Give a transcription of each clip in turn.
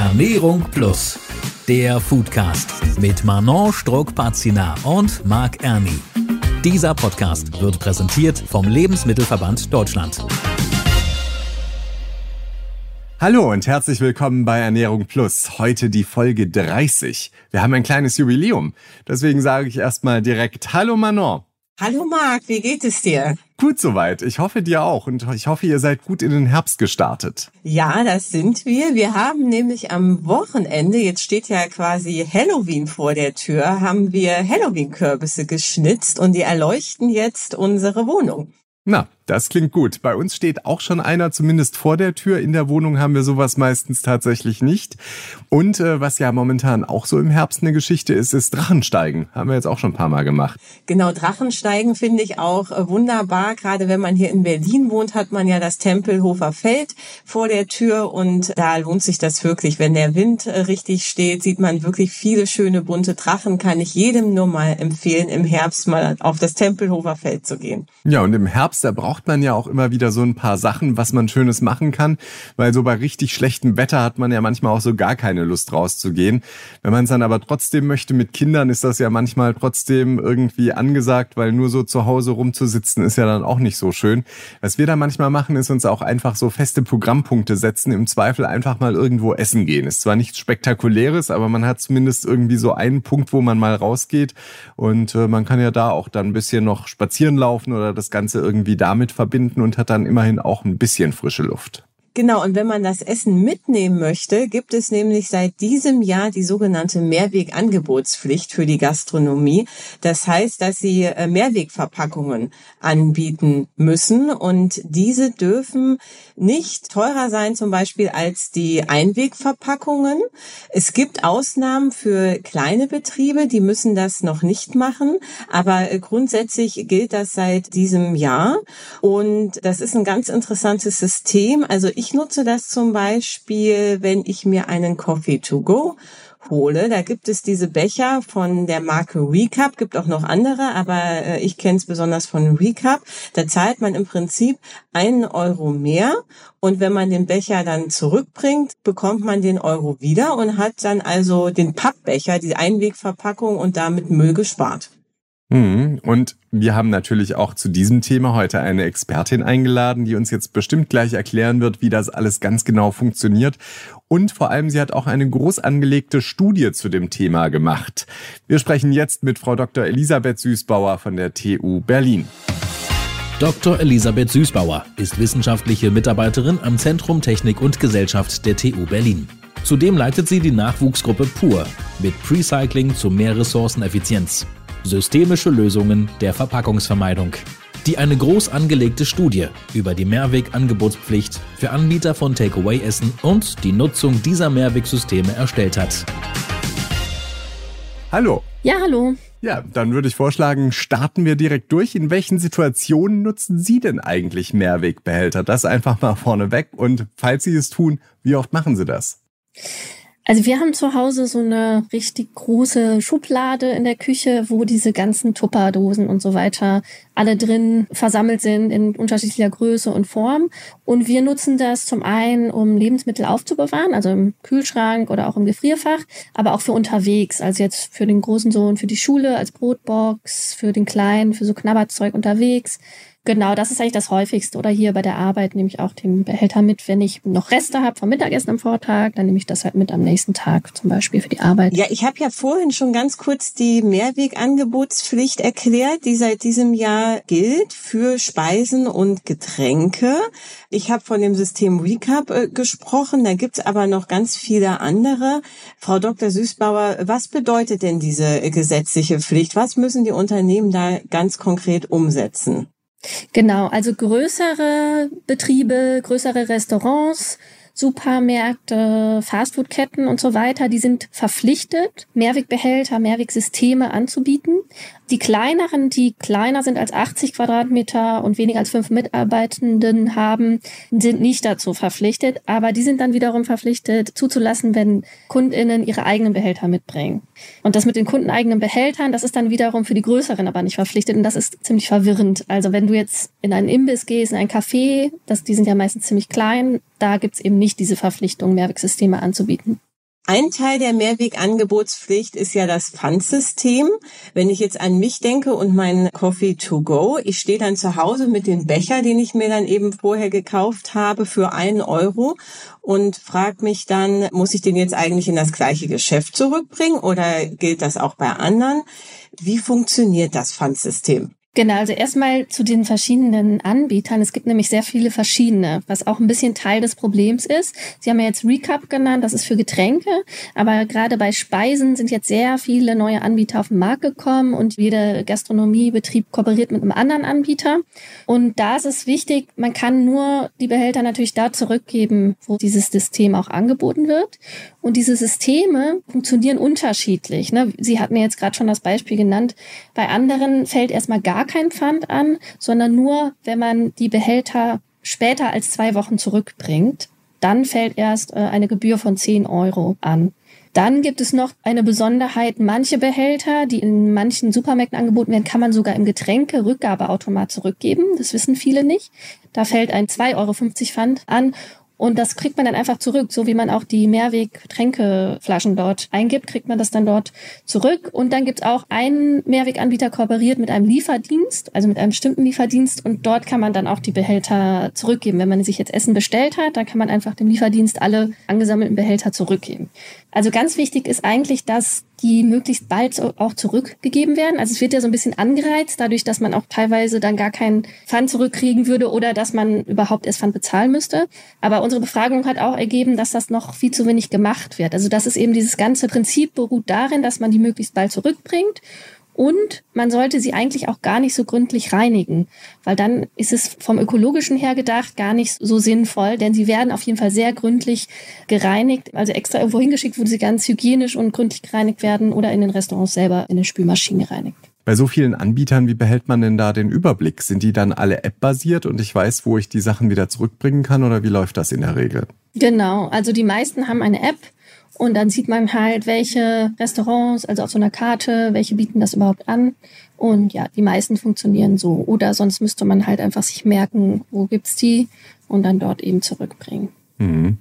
Ernährung Plus, der Foodcast mit Manon Struck-Pazina und Marc Erni. Dieser Podcast wird präsentiert vom Lebensmittelverband Deutschland. Hallo und herzlich willkommen bei Ernährung Plus. Heute die Folge 30. Wir haben ein kleines Jubiläum. Deswegen sage ich erstmal direkt Hallo Manon. Hallo Marc, wie geht es dir? Gut soweit. Ich hoffe dir auch und ich hoffe, ihr seid gut in den Herbst gestartet. Ja, das sind wir. Wir haben nämlich am Wochenende, jetzt steht ja quasi Halloween vor der Tür, haben wir Halloween-Kürbisse geschnitzt und die erleuchten jetzt unsere Wohnung. Na, das klingt gut. Bei uns steht auch schon einer zumindest vor der Tür. In der Wohnung haben wir sowas meistens tatsächlich nicht. Und äh, was ja momentan auch so im Herbst eine Geschichte ist, ist Drachensteigen. Haben wir jetzt auch schon ein paar Mal gemacht. Genau, Drachensteigen finde ich auch äh, wunderbar. Gerade wenn man hier in Berlin wohnt, hat man ja das Tempelhofer Feld vor der Tür und da lohnt sich das wirklich. Wenn der Wind äh, richtig steht, sieht man wirklich viele schöne bunte Drachen. Kann ich jedem nur mal empfehlen, im Herbst mal auf das Tempelhofer Feld zu gehen. Ja, und im Herbst, da braucht braucht man ja auch immer wieder so ein paar Sachen, was man Schönes machen kann, weil so bei richtig schlechtem Wetter hat man ja manchmal auch so gar keine Lust rauszugehen. Wenn man es dann aber trotzdem möchte mit Kindern, ist das ja manchmal trotzdem irgendwie angesagt, weil nur so zu Hause rumzusitzen ist ja dann auch nicht so schön. Was wir da manchmal machen, ist uns auch einfach so feste Programmpunkte setzen, im Zweifel einfach mal irgendwo essen gehen. Ist zwar nichts Spektakuläres, aber man hat zumindest irgendwie so einen Punkt, wo man mal rausgeht und äh, man kann ja da auch dann ein bisschen noch spazieren laufen oder das Ganze irgendwie damit damit verbinden und hat dann immerhin auch ein bisschen frische Luft. Genau, und wenn man das Essen mitnehmen möchte, gibt es nämlich seit diesem Jahr die sogenannte Mehrwegangebotspflicht für die Gastronomie. Das heißt, dass sie äh, Mehrwegverpackungen anbieten müssen und diese dürfen nicht teurer sein zum Beispiel als die Einwegverpackungen. Es gibt Ausnahmen für kleine Betriebe, die müssen das noch nicht machen, aber äh, grundsätzlich gilt das seit diesem Jahr und das ist ein ganz interessantes System. Also ich nutze das zum Beispiel, wenn ich mir einen Coffee to go hole. Da gibt es diese Becher von der Marke Recap, gibt auch noch andere, aber äh, ich kenne es besonders von Recap. Da zahlt man im Prinzip einen Euro mehr und wenn man den Becher dann zurückbringt, bekommt man den Euro wieder und hat dann also den Pappbecher, die Einwegverpackung und damit Müll gespart. Mhm. Und wir haben natürlich auch zu diesem Thema heute eine Expertin eingeladen, die uns jetzt bestimmt gleich erklären wird, wie das alles ganz genau funktioniert. Und vor allem, sie hat auch eine groß angelegte Studie zu dem Thema gemacht. Wir sprechen jetzt mit Frau Dr. Elisabeth Süßbauer von der TU Berlin. Dr. Elisabeth Süßbauer ist wissenschaftliche Mitarbeiterin am Zentrum Technik und Gesellschaft der TU Berlin. Zudem leitet sie die Nachwuchsgruppe PUR mit Precycling zu mehr Ressourceneffizienz. Systemische Lösungen der Verpackungsvermeidung, die eine groß angelegte Studie über die Mehrwegangebotspflicht für Anbieter von Takeaway-Essen und die Nutzung dieser Mehrwegsysteme erstellt hat. Hallo. Ja, hallo. Ja, dann würde ich vorschlagen, starten wir direkt durch. In welchen Situationen nutzen Sie denn eigentlich Mehrwegbehälter? Das einfach mal vorneweg. Und falls Sie es tun, wie oft machen Sie das? Also wir haben zu Hause so eine richtig große Schublade in der Küche, wo diese ganzen Tupperdosen und so weiter alle drin versammelt sind in unterschiedlicher Größe und Form. Und wir nutzen das zum einen, um Lebensmittel aufzubewahren, also im Kühlschrank oder auch im Gefrierfach, aber auch für unterwegs, also jetzt für den großen Sohn für die Schule als Brotbox, für den Kleinen für so Knabberzeug unterwegs. Genau, das ist eigentlich das häufigste. Oder hier bei der Arbeit nehme ich auch den Behälter mit, wenn ich noch Reste habe vom Mittagessen am Vortag, dann nehme ich das halt mit am nächsten Tag zum Beispiel für die Arbeit. Ja, ich habe ja vorhin schon ganz kurz die Mehrwegangebotspflicht erklärt, die seit diesem Jahr gilt für Speisen und Getränke. Ich habe von dem System Recap äh, gesprochen, da gibt's aber noch ganz viele andere. Frau Dr. Süßbauer, was bedeutet denn diese gesetzliche Pflicht? Was müssen die Unternehmen da ganz konkret umsetzen? Genau, also größere Betriebe, größere Restaurants, Supermärkte, Fastfoodketten und so weiter, die sind verpflichtet, Mehrwegbehälter, Mehrwegsysteme anzubieten. Die kleineren, die kleiner sind als 80 Quadratmeter und weniger als fünf Mitarbeitenden haben, sind nicht dazu verpflichtet, aber die sind dann wiederum verpflichtet zuzulassen, wenn KundInnen ihre eigenen Behälter mitbringen. Und das mit den kundeneigenen Behältern, das ist dann wiederum für die größeren aber nicht verpflichtet und das ist ziemlich verwirrend. Also wenn du jetzt in einen Imbiss gehst, in ein Café, das, die sind ja meistens ziemlich klein, da gibt's eben nicht diese Verpflichtung, Mehrwegsysteme anzubieten. Ein Teil der Mehrwegangebotspflicht ist ja das Pfandsystem. Wenn ich jetzt an mich denke und mein Coffee to go, ich stehe dann zu Hause mit dem Becher, den ich mir dann eben vorher gekauft habe, für einen Euro und frage mich dann, muss ich den jetzt eigentlich in das gleiche Geschäft zurückbringen oder gilt das auch bei anderen? Wie funktioniert das Pfandsystem? Genau, also erstmal zu den verschiedenen Anbietern. Es gibt nämlich sehr viele verschiedene, was auch ein bisschen Teil des Problems ist. Sie haben ja jetzt Recap genannt, das ist für Getränke, aber gerade bei Speisen sind jetzt sehr viele neue Anbieter auf den Markt gekommen und jeder Gastronomiebetrieb kooperiert mit einem anderen Anbieter. Und da ist es wichtig, man kann nur die Behälter natürlich da zurückgeben, wo dieses System auch angeboten wird. Und diese Systeme funktionieren unterschiedlich. Ne? Sie hatten ja jetzt gerade schon das Beispiel genannt. Bei anderen fällt erstmal gar kein Pfand an, sondern nur, wenn man die Behälter später als zwei Wochen zurückbringt. Dann fällt erst äh, eine Gebühr von 10 Euro an. Dann gibt es noch eine Besonderheit, manche Behälter, die in manchen Supermärkten angeboten werden, kann man sogar im Getränke-Rückgabeautomat zurückgeben. Das wissen viele nicht. Da fällt ein 2,50 Euro Pfand an und das kriegt man dann einfach zurück, so wie man auch die Mehrweg-Tränkeflaschen dort eingibt, kriegt man das dann dort zurück. Und dann gibt es auch einen Mehrweganbieter kooperiert mit einem Lieferdienst, also mit einem bestimmten Lieferdienst. Und dort kann man dann auch die Behälter zurückgeben. Wenn man sich jetzt Essen bestellt hat, dann kann man einfach dem Lieferdienst alle angesammelten Behälter zurückgeben. Also ganz wichtig ist eigentlich, dass die möglichst bald auch zurückgegeben werden. Also es wird ja so ein bisschen angereizt, dadurch, dass man auch teilweise dann gar keinen Pfand zurückkriegen würde oder dass man überhaupt erst Pfand bezahlen müsste. Aber unsere Befragung hat auch ergeben, dass das noch viel zu wenig gemacht wird. Also das ist eben dieses ganze Prinzip beruht darin, dass man die möglichst bald zurückbringt und man sollte sie eigentlich auch gar nicht so gründlich reinigen, weil dann ist es vom ökologischen her gedacht gar nicht so sinnvoll, denn sie werden auf jeden Fall sehr gründlich gereinigt, also extra irgendwo hingeschickt, wo sie ganz hygienisch und gründlich gereinigt werden oder in den Restaurants selber in den Spülmaschinen gereinigt. Bei so vielen Anbietern, wie behält man denn da den Überblick? Sind die dann alle App-basiert und ich weiß, wo ich die Sachen wieder zurückbringen kann oder wie läuft das in der Regel? Genau, also die meisten haben eine App und dann sieht man halt, welche Restaurants, also auf so einer Karte, welche bieten das überhaupt an. Und ja, die meisten funktionieren so. Oder sonst müsste man halt einfach sich merken, wo gibt's die und dann dort eben zurückbringen. Mhm.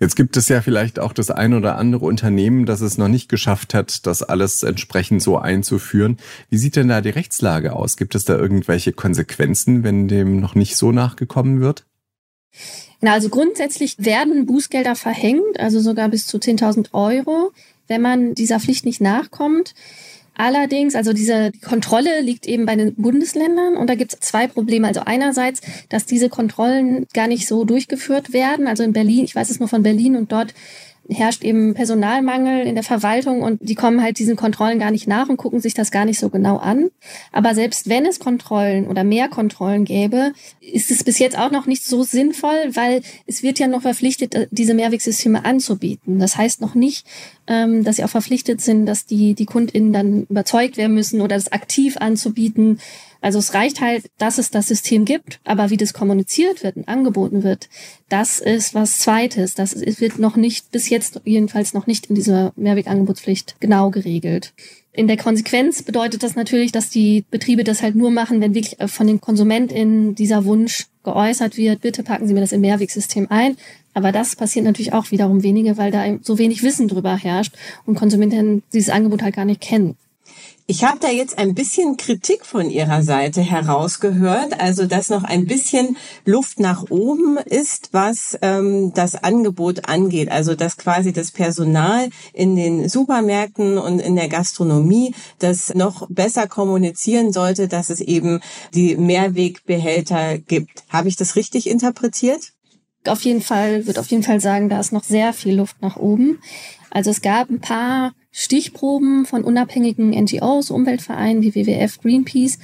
Jetzt gibt es ja vielleicht auch das ein oder andere Unternehmen, das es noch nicht geschafft hat, das alles entsprechend so einzuführen. Wie sieht denn da die Rechtslage aus? Gibt es da irgendwelche Konsequenzen, wenn dem noch nicht so nachgekommen wird? Na, also grundsätzlich werden Bußgelder verhängt, also sogar bis zu 10.000 Euro, wenn man dieser Pflicht nicht nachkommt. Allerdings, also diese Kontrolle liegt eben bei den Bundesländern und da gibt es zwei Probleme. Also einerseits, dass diese Kontrollen gar nicht so durchgeführt werden. Also in Berlin, ich weiß es nur von Berlin und dort herrscht eben Personalmangel in der Verwaltung und die kommen halt diesen Kontrollen gar nicht nach und gucken sich das gar nicht so genau an. Aber selbst wenn es Kontrollen oder mehr Kontrollen gäbe, ist es bis jetzt auch noch nicht so sinnvoll, weil es wird ja noch verpflichtet, äh, diese Mehrwegsysteme anzubieten. Das heißt noch nicht, ähm, dass sie auch verpflichtet sind, dass die, die KundInnen dann überzeugt werden müssen oder das aktiv anzubieten. Also es reicht halt, dass es das System gibt, aber wie das kommuniziert wird und angeboten wird, das ist was Zweites. Das wird noch nicht, bis jetzt jedenfalls noch nicht in dieser Mehrwegangebotspflicht genau geregelt. In der Konsequenz bedeutet das natürlich, dass die Betriebe das halt nur machen, wenn wirklich von den KonsumentInnen dieser Wunsch geäußert wird, bitte packen Sie mir das im Mehrwegsystem ein. Aber das passiert natürlich auch wiederum wenige, weil da so wenig Wissen drüber herrscht und Konsumenten dieses Angebot halt gar nicht kennen. Ich habe da jetzt ein bisschen Kritik von Ihrer Seite herausgehört, also dass noch ein bisschen Luft nach oben ist, was ähm, das Angebot angeht. Also dass quasi das Personal in den Supermärkten und in der Gastronomie das noch besser kommunizieren sollte, dass es eben die Mehrwegbehälter gibt. Habe ich das richtig interpretiert? Auf jeden Fall, wird auf jeden Fall sagen, da ist noch sehr viel Luft nach oben. Also es gab ein paar Stichproben von unabhängigen NGOs, Umweltvereinen wie WWF, Greenpeace.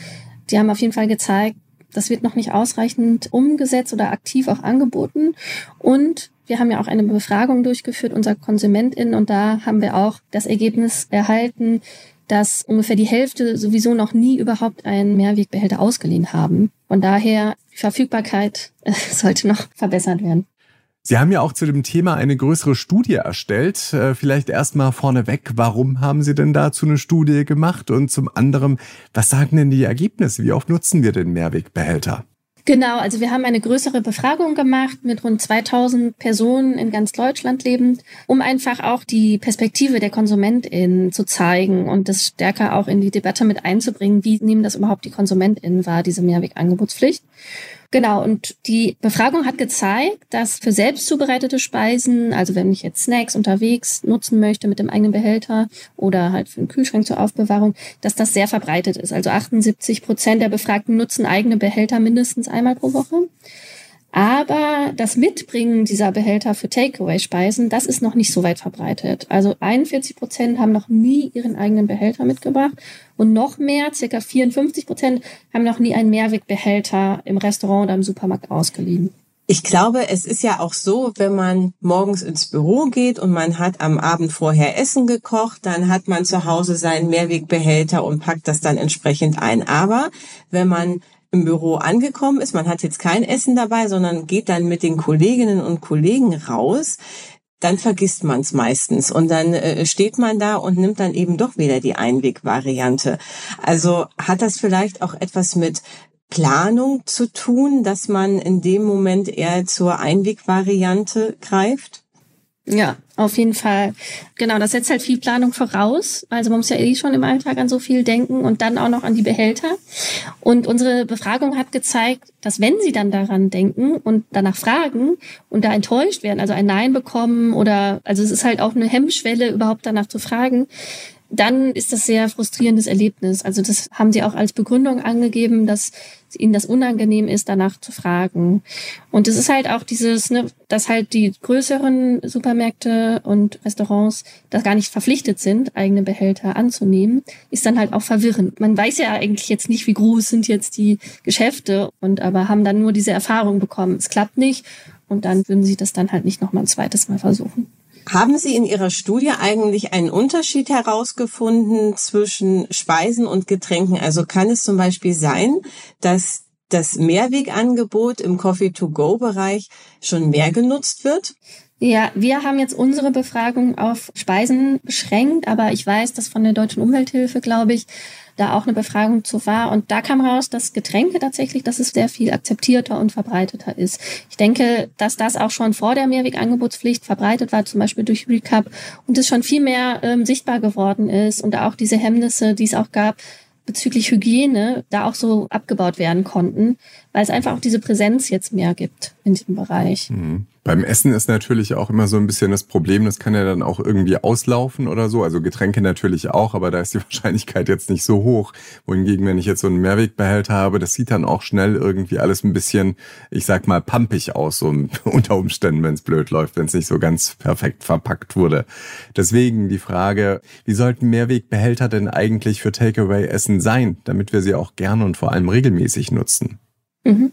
Die haben auf jeden Fall gezeigt, das wird noch nicht ausreichend umgesetzt oder aktiv auch angeboten. Und wir haben ja auch eine Befragung durchgeführt, unser KonsumentInnen, und da haben wir auch das Ergebnis erhalten, dass ungefähr die Hälfte sowieso noch nie überhaupt einen Mehrwegbehälter ausgeliehen haben. Von daher, die Verfügbarkeit sollte noch verbessert werden. Sie haben ja auch zu dem Thema eine größere Studie erstellt. Äh, vielleicht erstmal vorneweg, warum haben Sie denn dazu eine Studie gemacht? Und zum anderen, was sagen denn die Ergebnisse? Wie oft nutzen wir den Mehrwegbehälter? Genau, also wir haben eine größere Befragung gemacht mit rund 2000 Personen in ganz Deutschland lebend, um einfach auch die Perspektive der KonsumentInnen zu zeigen und das stärker auch in die Debatte mit einzubringen. Wie nehmen das überhaupt die KonsumentInnen wahr, diese Mehrwegangebotspflicht? Genau, und die Befragung hat gezeigt, dass für selbst zubereitete Speisen, also wenn ich jetzt Snacks unterwegs nutzen möchte mit dem eigenen Behälter oder halt für den Kühlschrank zur Aufbewahrung, dass das sehr verbreitet ist. Also 78 Prozent der Befragten nutzen eigene Behälter mindestens einmal pro Woche. Aber das Mitbringen dieser Behälter für Takeaway-Speisen, das ist noch nicht so weit verbreitet. Also 41 Prozent haben noch nie ihren eigenen Behälter mitgebracht und noch mehr, circa 54 Prozent, haben noch nie einen Mehrwegbehälter im Restaurant oder im Supermarkt ausgeliehen. Ich glaube, es ist ja auch so, wenn man morgens ins Büro geht und man hat am Abend vorher Essen gekocht, dann hat man zu Hause seinen Mehrwegbehälter und packt das dann entsprechend ein. Aber wenn man im Büro angekommen ist, man hat jetzt kein Essen dabei, sondern geht dann mit den Kolleginnen und Kollegen raus, dann vergisst man es meistens und dann äh, steht man da und nimmt dann eben doch wieder die Einwegvariante. Also hat das vielleicht auch etwas mit Planung zu tun, dass man in dem Moment eher zur Einwegvariante greift? Ja, auf jeden Fall. Genau, das setzt halt viel Planung voraus. Also man muss ja eh schon im Alltag an so viel denken und dann auch noch an die Behälter. Und unsere Befragung hat gezeigt, dass wenn sie dann daran denken und danach fragen und da enttäuscht werden, also ein Nein bekommen oder, also es ist halt auch eine Hemmschwelle, überhaupt danach zu fragen, dann ist das sehr frustrierendes Erlebnis. Also das haben sie auch als Begründung angegeben, dass ihnen das unangenehm ist, danach zu fragen. Und es ist halt auch dieses, ne, dass halt die größeren Supermärkte und Restaurants da gar nicht verpflichtet sind, eigene Behälter anzunehmen, ist dann halt auch verwirrend. Man weiß ja eigentlich jetzt nicht, wie groß sind jetzt die Geschäfte und aber haben dann nur diese Erfahrung bekommen. Es klappt nicht und dann würden sie das dann halt nicht nochmal ein zweites Mal versuchen. Haben Sie in Ihrer Studie eigentlich einen Unterschied herausgefunden zwischen Speisen und Getränken? Also kann es zum Beispiel sein, dass das Mehrwegangebot im Coffee-to-go-Bereich schon mehr genutzt wird? Ja, wir haben jetzt unsere Befragung auf Speisen beschränkt, aber ich weiß, dass von der Deutschen Umwelthilfe, glaube ich, da auch eine Befragung zu war. Und da kam raus, dass Getränke tatsächlich, dass es sehr viel akzeptierter und verbreiteter ist. Ich denke, dass das auch schon vor der Mehrwegangebotspflicht verbreitet war, zum Beispiel durch Recap, und es schon viel mehr ähm, sichtbar geworden ist und auch diese Hemmnisse, die es auch gab, bezüglich Hygiene da auch so abgebaut werden konnten, weil es einfach auch diese Präsenz jetzt mehr gibt in diesem Bereich. Mhm. Beim Essen ist natürlich auch immer so ein bisschen das Problem, das kann ja dann auch irgendwie auslaufen oder so. Also Getränke natürlich auch, aber da ist die Wahrscheinlichkeit jetzt nicht so hoch. Wohingegen, wenn ich jetzt so einen Mehrwegbehälter habe, das sieht dann auch schnell irgendwie alles ein bisschen, ich sag mal, pampig aus, so unter Umständen, wenn es blöd läuft, wenn es nicht so ganz perfekt verpackt wurde. Deswegen die Frage, wie sollten Mehrwegbehälter denn eigentlich für Takeaway-Essen sein, damit wir sie auch gerne und vor allem regelmäßig nutzen? Mhm.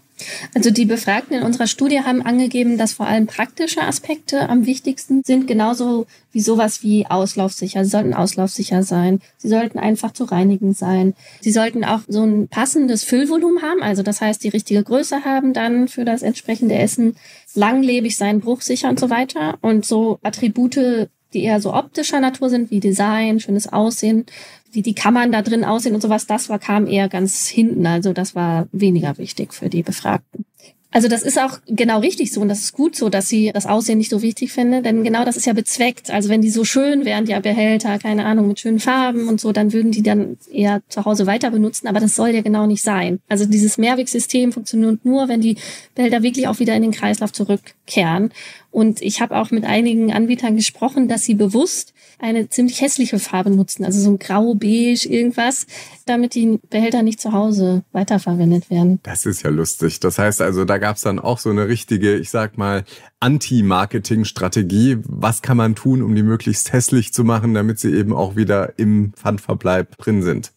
Also die Befragten in unserer Studie haben angegeben, dass vor allem praktische Aspekte am wichtigsten sind, genauso wie sowas wie auslaufsicher. Sie sollten auslaufsicher sein. Sie sollten einfach zu reinigen sein. Sie sollten auch so ein passendes Füllvolumen haben, also das heißt die richtige Größe haben dann für das entsprechende Essen, langlebig sein, bruchsicher und so weiter. Und so Attribute die eher so optischer Natur sind, wie Design, schönes Aussehen, wie die Kammern da drin aussehen und sowas, das war, kam eher ganz hinten. Also das war weniger wichtig für die Befragten. Also das ist auch genau richtig so und das ist gut so, dass sie das Aussehen nicht so wichtig finde, denn genau das ist ja bezweckt. Also wenn die so schön wären, die Behälter, keine Ahnung, mit schönen Farben und so, dann würden die dann eher zu Hause weiter benutzen, aber das soll ja genau nicht sein. Also dieses Mehrwegsystem funktioniert nur, wenn die Behälter wirklich auch wieder in den Kreislauf zurückkehren. Und ich habe auch mit einigen Anbietern gesprochen, dass sie bewusst eine ziemlich hässliche Farbe nutzen, also so ein grau-beige irgendwas, damit die Behälter nicht zu Hause weiterverwendet werden. Das ist ja lustig. Das heißt also, da gab es dann auch so eine richtige, ich sag mal, Anti-Marketing-Strategie. Was kann man tun, um die möglichst hässlich zu machen, damit sie eben auch wieder im Pfandverbleib drin sind?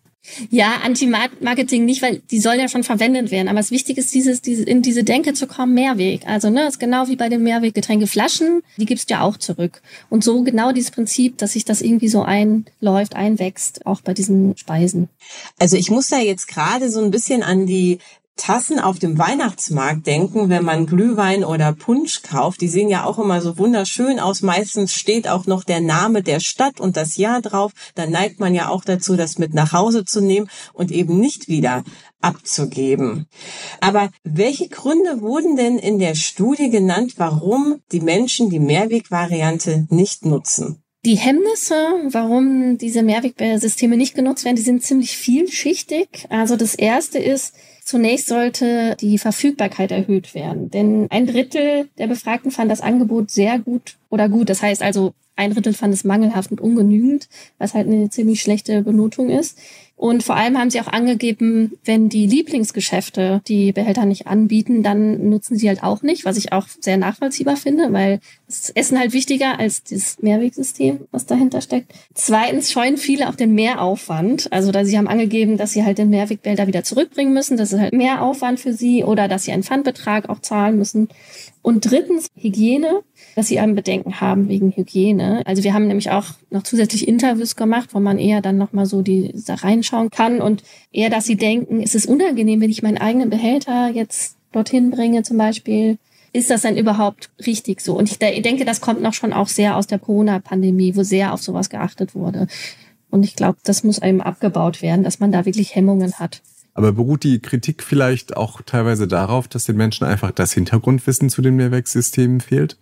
Ja, Anti-Marketing nicht, weil die soll ja schon verwendet werden. Aber das Wichtige ist, dieses, diese, in diese Denke zu kommen, Mehrweg. Also, ne, ist genau wie bei den Mehrweggetränkeflaschen, die gibst du ja auch zurück. Und so genau dieses Prinzip, dass sich das irgendwie so einläuft, einwächst, auch bei diesen Speisen. Also ich muss da jetzt gerade so ein bisschen an die Tassen auf dem Weihnachtsmarkt denken, wenn man Glühwein oder Punsch kauft. Die sehen ja auch immer so wunderschön aus. Meistens steht auch noch der Name der Stadt und das Jahr drauf. Dann neigt man ja auch dazu, das mit nach Hause zu nehmen und eben nicht wieder abzugeben. Aber welche Gründe wurden denn in der Studie genannt, warum die Menschen die Mehrwegvariante nicht nutzen? Die Hemmnisse, warum diese Mehrwegsysteme nicht genutzt werden, die sind ziemlich vielschichtig. Also das erste ist, zunächst sollte die Verfügbarkeit erhöht werden. Denn ein Drittel der Befragten fand das Angebot sehr gut oder gut. Das heißt also, ein Drittel fand es mangelhaft und ungenügend, was halt eine ziemlich schlechte Benotung ist. Und vor allem haben sie auch angegeben, wenn die Lieblingsgeschäfte die Behälter nicht anbieten, dann nutzen sie halt auch nicht, was ich auch sehr nachvollziehbar finde, weil das Essen halt wichtiger als das Mehrwegsystem, was dahinter steckt. Zweitens scheuen viele auch den Mehraufwand. Also da sie haben angegeben, dass sie halt den Mehrwegbehälter wieder zurückbringen müssen. Das ist halt mehr Aufwand für sie oder dass sie einen Pfandbetrag auch zahlen müssen. Und drittens Hygiene, dass sie einen Bedenken haben wegen Hygiene. Also wir haben nämlich auch noch zusätzlich Interviews gemacht, wo man eher dann nochmal so die da reinschauen kann und eher, dass sie denken, ist es unangenehm, wenn ich meinen eigenen Behälter jetzt dorthin bringe zum Beispiel. Ist das denn überhaupt richtig so? Und ich denke, das kommt noch schon auch sehr aus der Corona-Pandemie, wo sehr auf sowas geachtet wurde. Und ich glaube, das muss einem abgebaut werden, dass man da wirklich Hemmungen hat. Aber beruht die Kritik vielleicht auch teilweise darauf, dass den Menschen einfach das Hintergrundwissen zu den Mehrwegsystemen fehlt?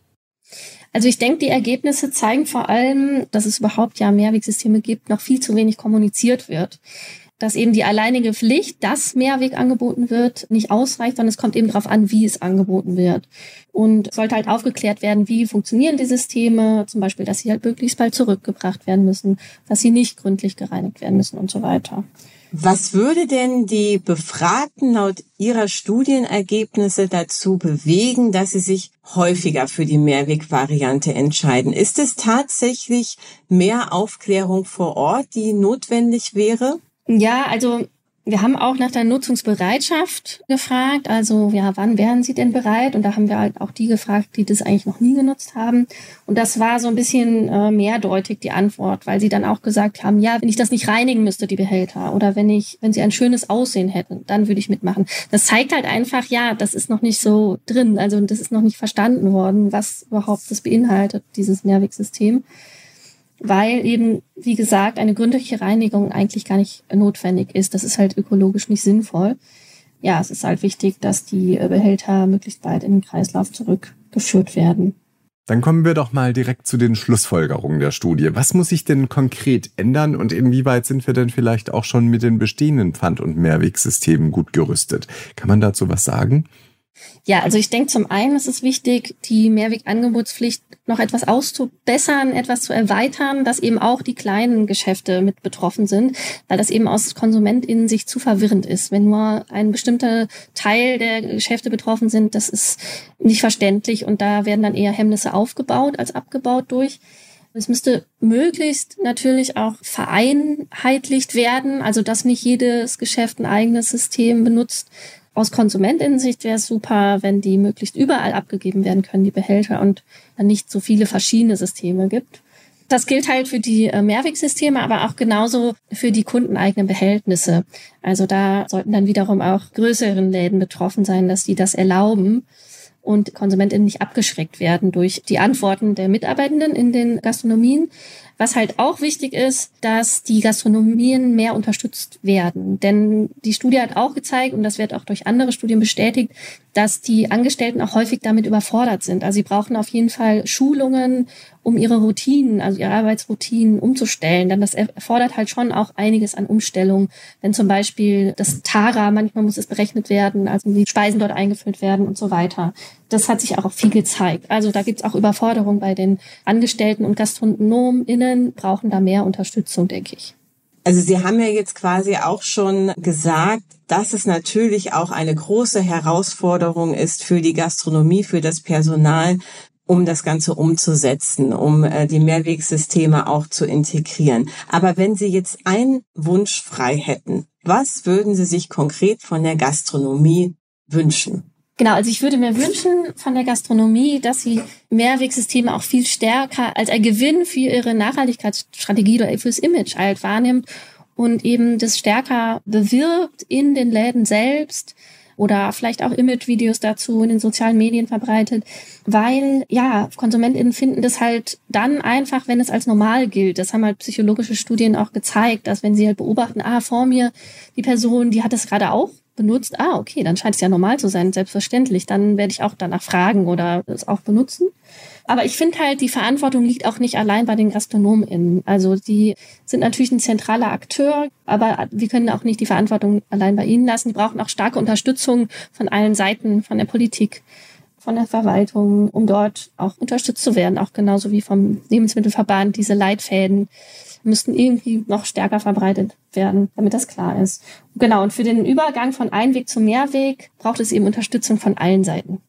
Also ich denke, die Ergebnisse zeigen vor allem, dass es überhaupt ja Mehrwegsysteme gibt, noch viel zu wenig kommuniziert wird. Dass eben die alleinige Pflicht, dass Mehrweg angeboten wird, nicht ausreicht, sondern es kommt eben darauf an, wie es angeboten wird. Und sollte halt aufgeklärt werden, wie funktionieren die Systeme, zum Beispiel, dass sie halt möglichst bald zurückgebracht werden müssen, dass sie nicht gründlich gereinigt werden müssen und so weiter. Was würde denn die Befragten laut ihrer Studienergebnisse dazu bewegen, dass sie sich häufiger für die Mehrwegvariante entscheiden? Ist es tatsächlich mehr Aufklärung vor Ort, die notwendig wäre? Ja, also wir haben auch nach der Nutzungsbereitschaft gefragt. Also, ja, wann wären Sie denn bereit? Und da haben wir halt auch die gefragt, die das eigentlich noch nie genutzt haben. Und das war so ein bisschen äh, mehrdeutig die Antwort, weil sie dann auch gesagt haben, ja, wenn ich das nicht reinigen müsste, die Behälter, oder wenn ich, wenn sie ein schönes Aussehen hätten, dann würde ich mitmachen. Das zeigt halt einfach, ja, das ist noch nicht so drin. Also, das ist noch nicht verstanden worden, was überhaupt das beinhaltet, dieses Mehrwegsystem weil eben, wie gesagt, eine gründliche Reinigung eigentlich gar nicht notwendig ist. Das ist halt ökologisch nicht sinnvoll. Ja, es ist halt wichtig, dass die Behälter möglichst bald in den Kreislauf zurückgeführt werden. Dann kommen wir doch mal direkt zu den Schlussfolgerungen der Studie. Was muss sich denn konkret ändern und inwieweit sind wir denn vielleicht auch schon mit den bestehenden Pfand- und Mehrwegsystemen gut gerüstet? Kann man dazu was sagen? Ja, also ich denke zum einen ist es wichtig, die Mehrwegangebotspflicht noch etwas auszubessern, etwas zu erweitern, dass eben auch die kleinen Geschäfte mit betroffen sind, weil das eben aus KonsumentInnen sich zu verwirrend ist. Wenn nur ein bestimmter Teil der Geschäfte betroffen sind, das ist nicht verständlich und da werden dann eher Hemmnisse aufgebaut als abgebaut durch. Es müsste möglichst natürlich auch vereinheitlicht werden, also dass nicht jedes Geschäft ein eigenes System benutzt, aus Konsumentinnensicht wäre es super, wenn die möglichst überall abgegeben werden können, die Behälter, und dann nicht so viele verschiedene Systeme gibt. Das gilt halt für die äh, Mehrwegsysteme, aber auch genauso für die kundeneigenen Behältnisse. Also da sollten dann wiederum auch größeren Läden betroffen sein, dass die das erlauben und KonsumentInnen nicht abgeschreckt werden durch die Antworten der Mitarbeitenden in den Gastronomien. Was halt auch wichtig ist, dass die Gastronomien mehr unterstützt werden. Denn die Studie hat auch gezeigt, und das wird auch durch andere Studien bestätigt, dass die Angestellten auch häufig damit überfordert sind. Also sie brauchen auf jeden Fall Schulungen, um ihre Routinen, also ihre Arbeitsroutinen umzustellen. Denn das erfordert halt schon auch einiges an Umstellung. Wenn zum Beispiel das Tara, manchmal muss es berechnet werden, also die Speisen dort eingefüllt werden und so weiter. Das hat sich auch viel gezeigt. Also da gibt's auch Überforderungen bei den Angestellten und GastronomInnen brauchen da mehr Unterstützung, denke ich. Also Sie haben ja jetzt quasi auch schon gesagt, dass es natürlich auch eine große Herausforderung ist für die Gastronomie, für das Personal, um das Ganze umzusetzen, um äh, die Mehrwegsysteme auch zu integrieren. Aber wenn Sie jetzt einen Wunsch frei hätten, was würden Sie sich konkret von der Gastronomie wünschen? Genau, also ich würde mir wünschen von der Gastronomie, dass sie Mehrwegsysteme auch viel stärker als ein Gewinn für ihre Nachhaltigkeitsstrategie oder fürs Image halt wahrnimmt und eben das stärker bewirbt in den Läden selbst, oder vielleicht auch Image-Videos dazu in den sozialen Medien verbreitet, weil ja, KonsumentInnen finden das halt dann einfach, wenn es als normal gilt. Das haben halt psychologische Studien auch gezeigt, dass wenn sie halt beobachten, ah, vor mir die Person, die hat das gerade auch benutzt, ah, okay, dann scheint es ja normal zu sein, selbstverständlich. Dann werde ich auch danach fragen oder es auch benutzen. Aber ich finde halt, die Verantwortung liegt auch nicht allein bei den GastronomInnen. Also die sind natürlich ein zentraler Akteur, aber wir können auch nicht die Verantwortung allein bei ihnen lassen. Die brauchen auch starke Unterstützung von allen Seiten, von der Politik, von der Verwaltung, um dort auch unterstützt zu werden, auch genauso wie vom Lebensmittelverband, diese Leitfäden müssten irgendwie noch stärker verbreitet werden, damit das klar ist. Genau, und für den Übergang von Einweg zu Mehrweg braucht es eben Unterstützung von allen Seiten.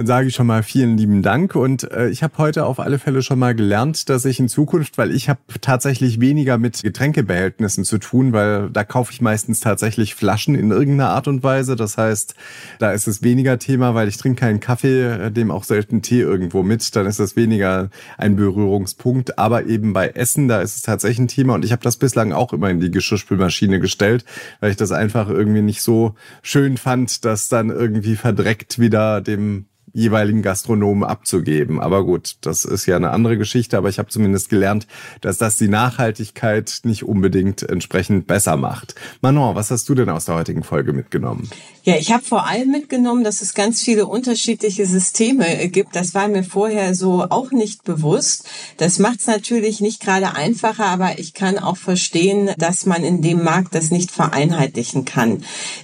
Dann sage ich schon mal vielen lieben Dank und äh, ich habe heute auf alle Fälle schon mal gelernt, dass ich in Zukunft, weil ich habe tatsächlich weniger mit Getränkebehältnissen zu tun, weil da kaufe ich meistens tatsächlich Flaschen in irgendeiner Art und Weise. Das heißt, da ist es weniger Thema, weil ich trinke keinen Kaffee, äh, dem auch selten Tee irgendwo mit. Dann ist das weniger ein Berührungspunkt. Aber eben bei Essen, da ist es tatsächlich ein Thema und ich habe das bislang auch immer in die Geschirrspülmaschine gestellt, weil ich das einfach irgendwie nicht so schön fand, dass dann irgendwie verdreckt wieder dem jeweiligen Gastronomen abzugeben. Aber gut, das ist ja eine andere Geschichte, aber ich habe zumindest gelernt, dass das die Nachhaltigkeit nicht unbedingt entsprechend besser macht. Manon, was hast du denn aus der heutigen Folge mitgenommen? Ja, ich habe vor allem mitgenommen, dass es ganz viele unterschiedliche Systeme gibt. Das war mir vorher so auch nicht bewusst. Das macht es natürlich nicht gerade einfacher, aber ich kann auch verstehen, dass man in dem Markt das nicht vereinheitlichen kann.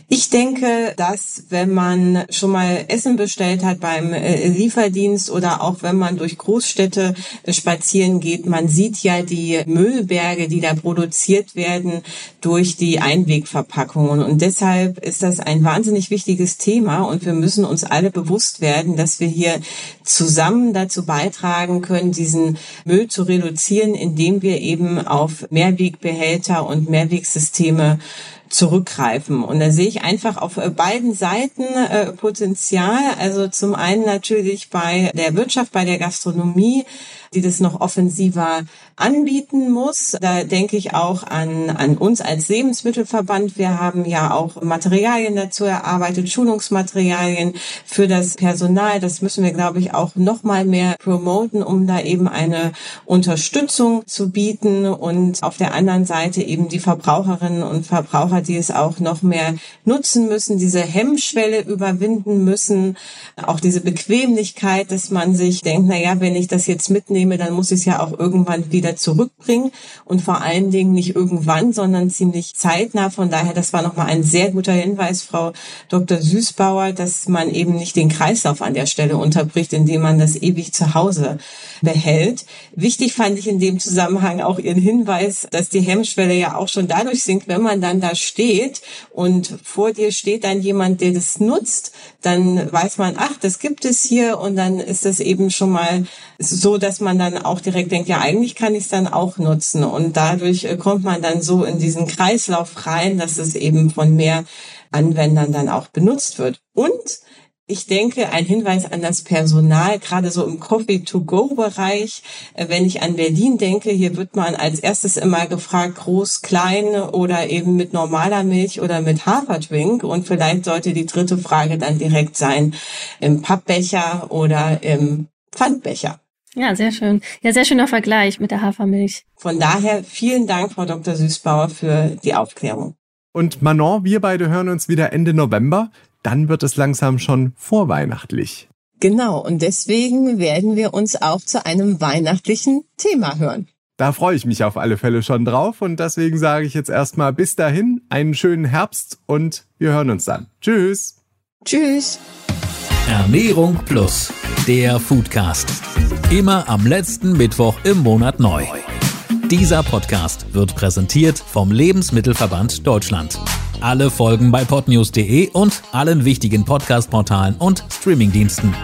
Ich denke, dass wenn man schon mal Essen bestellt hat bei beim äh, Lieferdienst oder auch wenn man durch Großstädte äh, spazieren geht, man sieht ja die Müllberge, die da produziert werden durch die Einwegverpackungen. Und deshalb ist das ein wahnsinnig wichtiges Thema und wir müssen uns alle bewusst werden, dass wir hier zusammen dazu beitragen können, diesen Müll zu reduzieren, indem wir eben auf Mehrwegbehälter und Mehrwegsysteme zurückgreifen. Und da sehe ich einfach auf äh, beiden Seiten äh, Potenzial. Also zum einen natürlich bei der Wirtschaft, bei der Gastronomie, die das noch offensiver anbieten muss. Da denke ich auch an, an uns als Lebensmittelverband. Wir haben ja auch Materialien dazu erarbeitet, Schulungsmaterialien für das Personal. Das müssen wir, glaube ich, auch noch mal mehr promoten, um da eben eine Unterstützung zu bieten und auf der anderen Seite eben die Verbraucherinnen und Verbraucher, die es auch noch mehr nutzen müssen, diese Hemmschwelle überwinden müssen, auch diese Bequemlichkeit, dass man sich denkt, na ja, wenn ich das jetzt mitnehme, dann muss ich es ja auch irgendwann wieder zurückbringen und vor allen Dingen nicht irgendwann, sondern ziemlich zeitnah. Von daher, das war nochmal ein sehr guter Hinweis, Frau Dr. Süßbauer, dass man eben nicht den Kreislauf an der Stelle unterbricht, indem man das ewig zu Hause behält. Wichtig fand ich in dem Zusammenhang auch Ihren Hinweis, dass die Hemmschwelle ja auch schon dadurch sinkt, wenn man dann da steht und vor dir steht dann jemand, der das nutzt, dann weiß man, ach, das gibt es hier und dann ist das eben schon mal so, dass man dann auch direkt denkt, ja, eigentlich kann ich es dann auch nutzen. Und dadurch äh, kommt man dann so in diesen Kreislauf rein, dass es eben von mehr Anwendern dann auch benutzt wird. Und ich denke, ein Hinweis an das Personal, gerade so im Coffee-to-go-Bereich. Äh, wenn ich an Berlin denke, hier wird man als erstes immer gefragt, groß, klein oder eben mit normaler Milch oder mit Haferdrink. Und vielleicht sollte die dritte Frage dann direkt sein, im Pappbecher oder im Pfandbecher. Ja, sehr schön. Ja, sehr schöner Vergleich mit der Hafermilch. Von daher vielen Dank, Frau Dr. Süßbauer, für die Aufklärung. Und Manon, wir beide hören uns wieder Ende November. Dann wird es langsam schon vorweihnachtlich. Genau, und deswegen werden wir uns auch zu einem weihnachtlichen Thema hören. Da freue ich mich auf alle Fälle schon drauf und deswegen sage ich jetzt erstmal bis dahin einen schönen Herbst und wir hören uns dann. Tschüss. Tschüss. Ernährung Plus, der Foodcast. Immer am letzten Mittwoch im Monat neu. Dieser Podcast wird präsentiert vom Lebensmittelverband Deutschland. Alle Folgen bei podnews.de und allen wichtigen Podcast-Portalen und Streamingdiensten.